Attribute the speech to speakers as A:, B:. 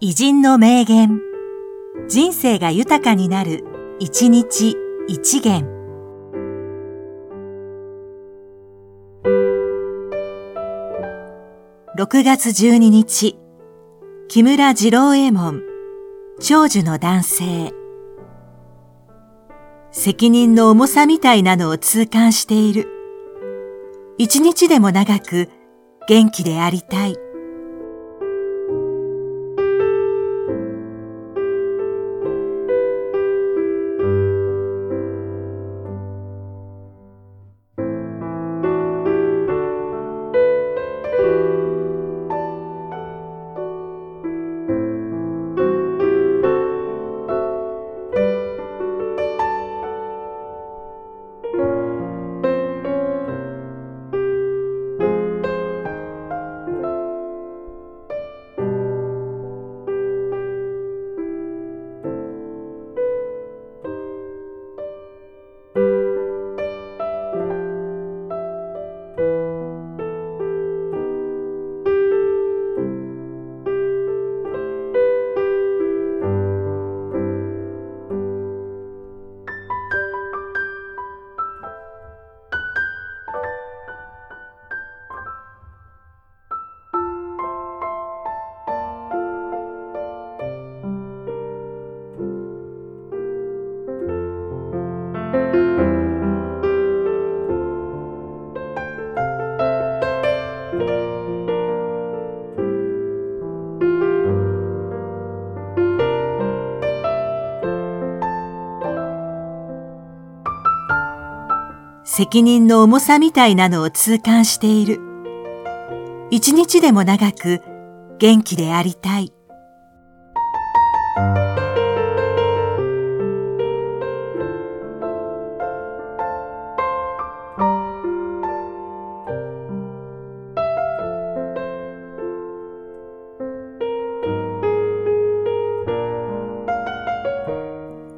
A: 偉人の名言。人生が豊かになる、一日一元。6月12日、木村次郎右衛門、長寿の男性。責任の重さみたいなのを痛感している。一日でも長く元気でありたい。責任の重さみたいなのを痛感している。一日でも長く元気でありたい。